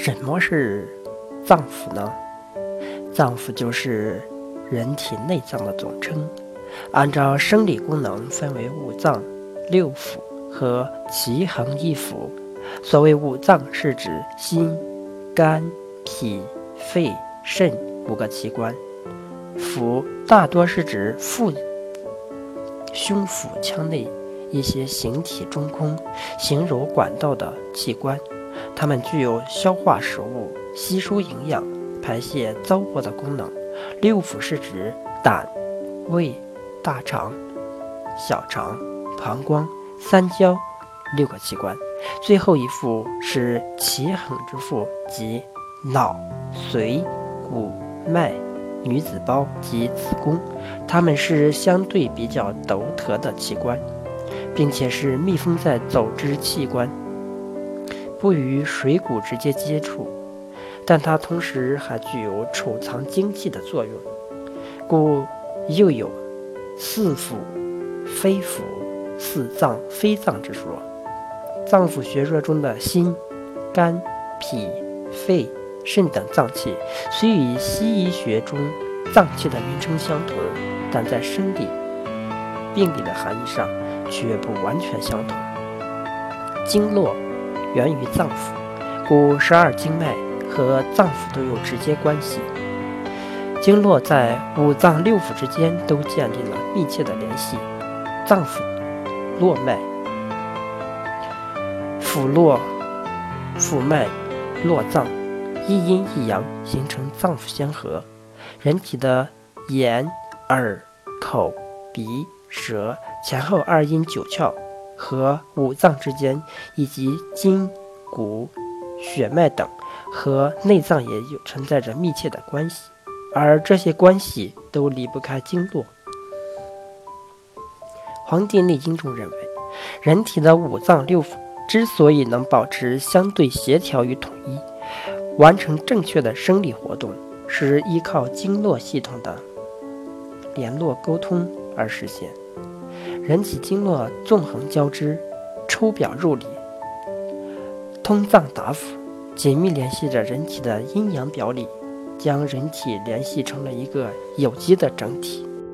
什么是脏腑呢？脏腑就是人体内脏的总称，按照生理功能分为五脏、六腑和奇恒一腑。所谓五脏，是指心、肝、脾、肺、肾五个器官；腑大多是指腹、胸腹腔内一些形体中空、形如管道的器官，它们具有消化食物、吸收营养、排泄糟粕的功能。六腑是指胆、胃、大肠、小肠、膀胱、三焦六个器官。最后一副是奇横之腹，即脑、髓、骨、脉、女子胞及子宫，它们是相对比较独特的器官，并且是密封在走之器官，不与水谷直接接触，但它同时还具有储藏精气的作用，故又有四腑、非腑、四脏、非脏之说。脏腑学说中的心、肝、脾、肺、肾等脏器，虽与西医学中脏器的名称相同，但在生理、病理的含义上却不完全相同。经络源于脏腑，故十二经脉和脏腑都有直接关系。经络在五脏六腑之间都建立了密切的联系。脏腑络脉。腑络腑脉络脏，一阴一阳形成脏腑相合。人体的眼、耳、口、鼻、舌前后二阴九窍和五脏之间，以及筋、骨、血脉等和内脏也有存在着密切的关系，而这些关系都离不开经络。《黄帝内经》中认为，人体的五脏六腑。之所以能保持相对协调与统一，完成正确的生理活动，是依靠经络系统的联络沟通而实现。人体经络纵横交织，出表入里，通脏达腑，紧密联系着人体的阴阳表里，将人体联系成了一个有机的整体。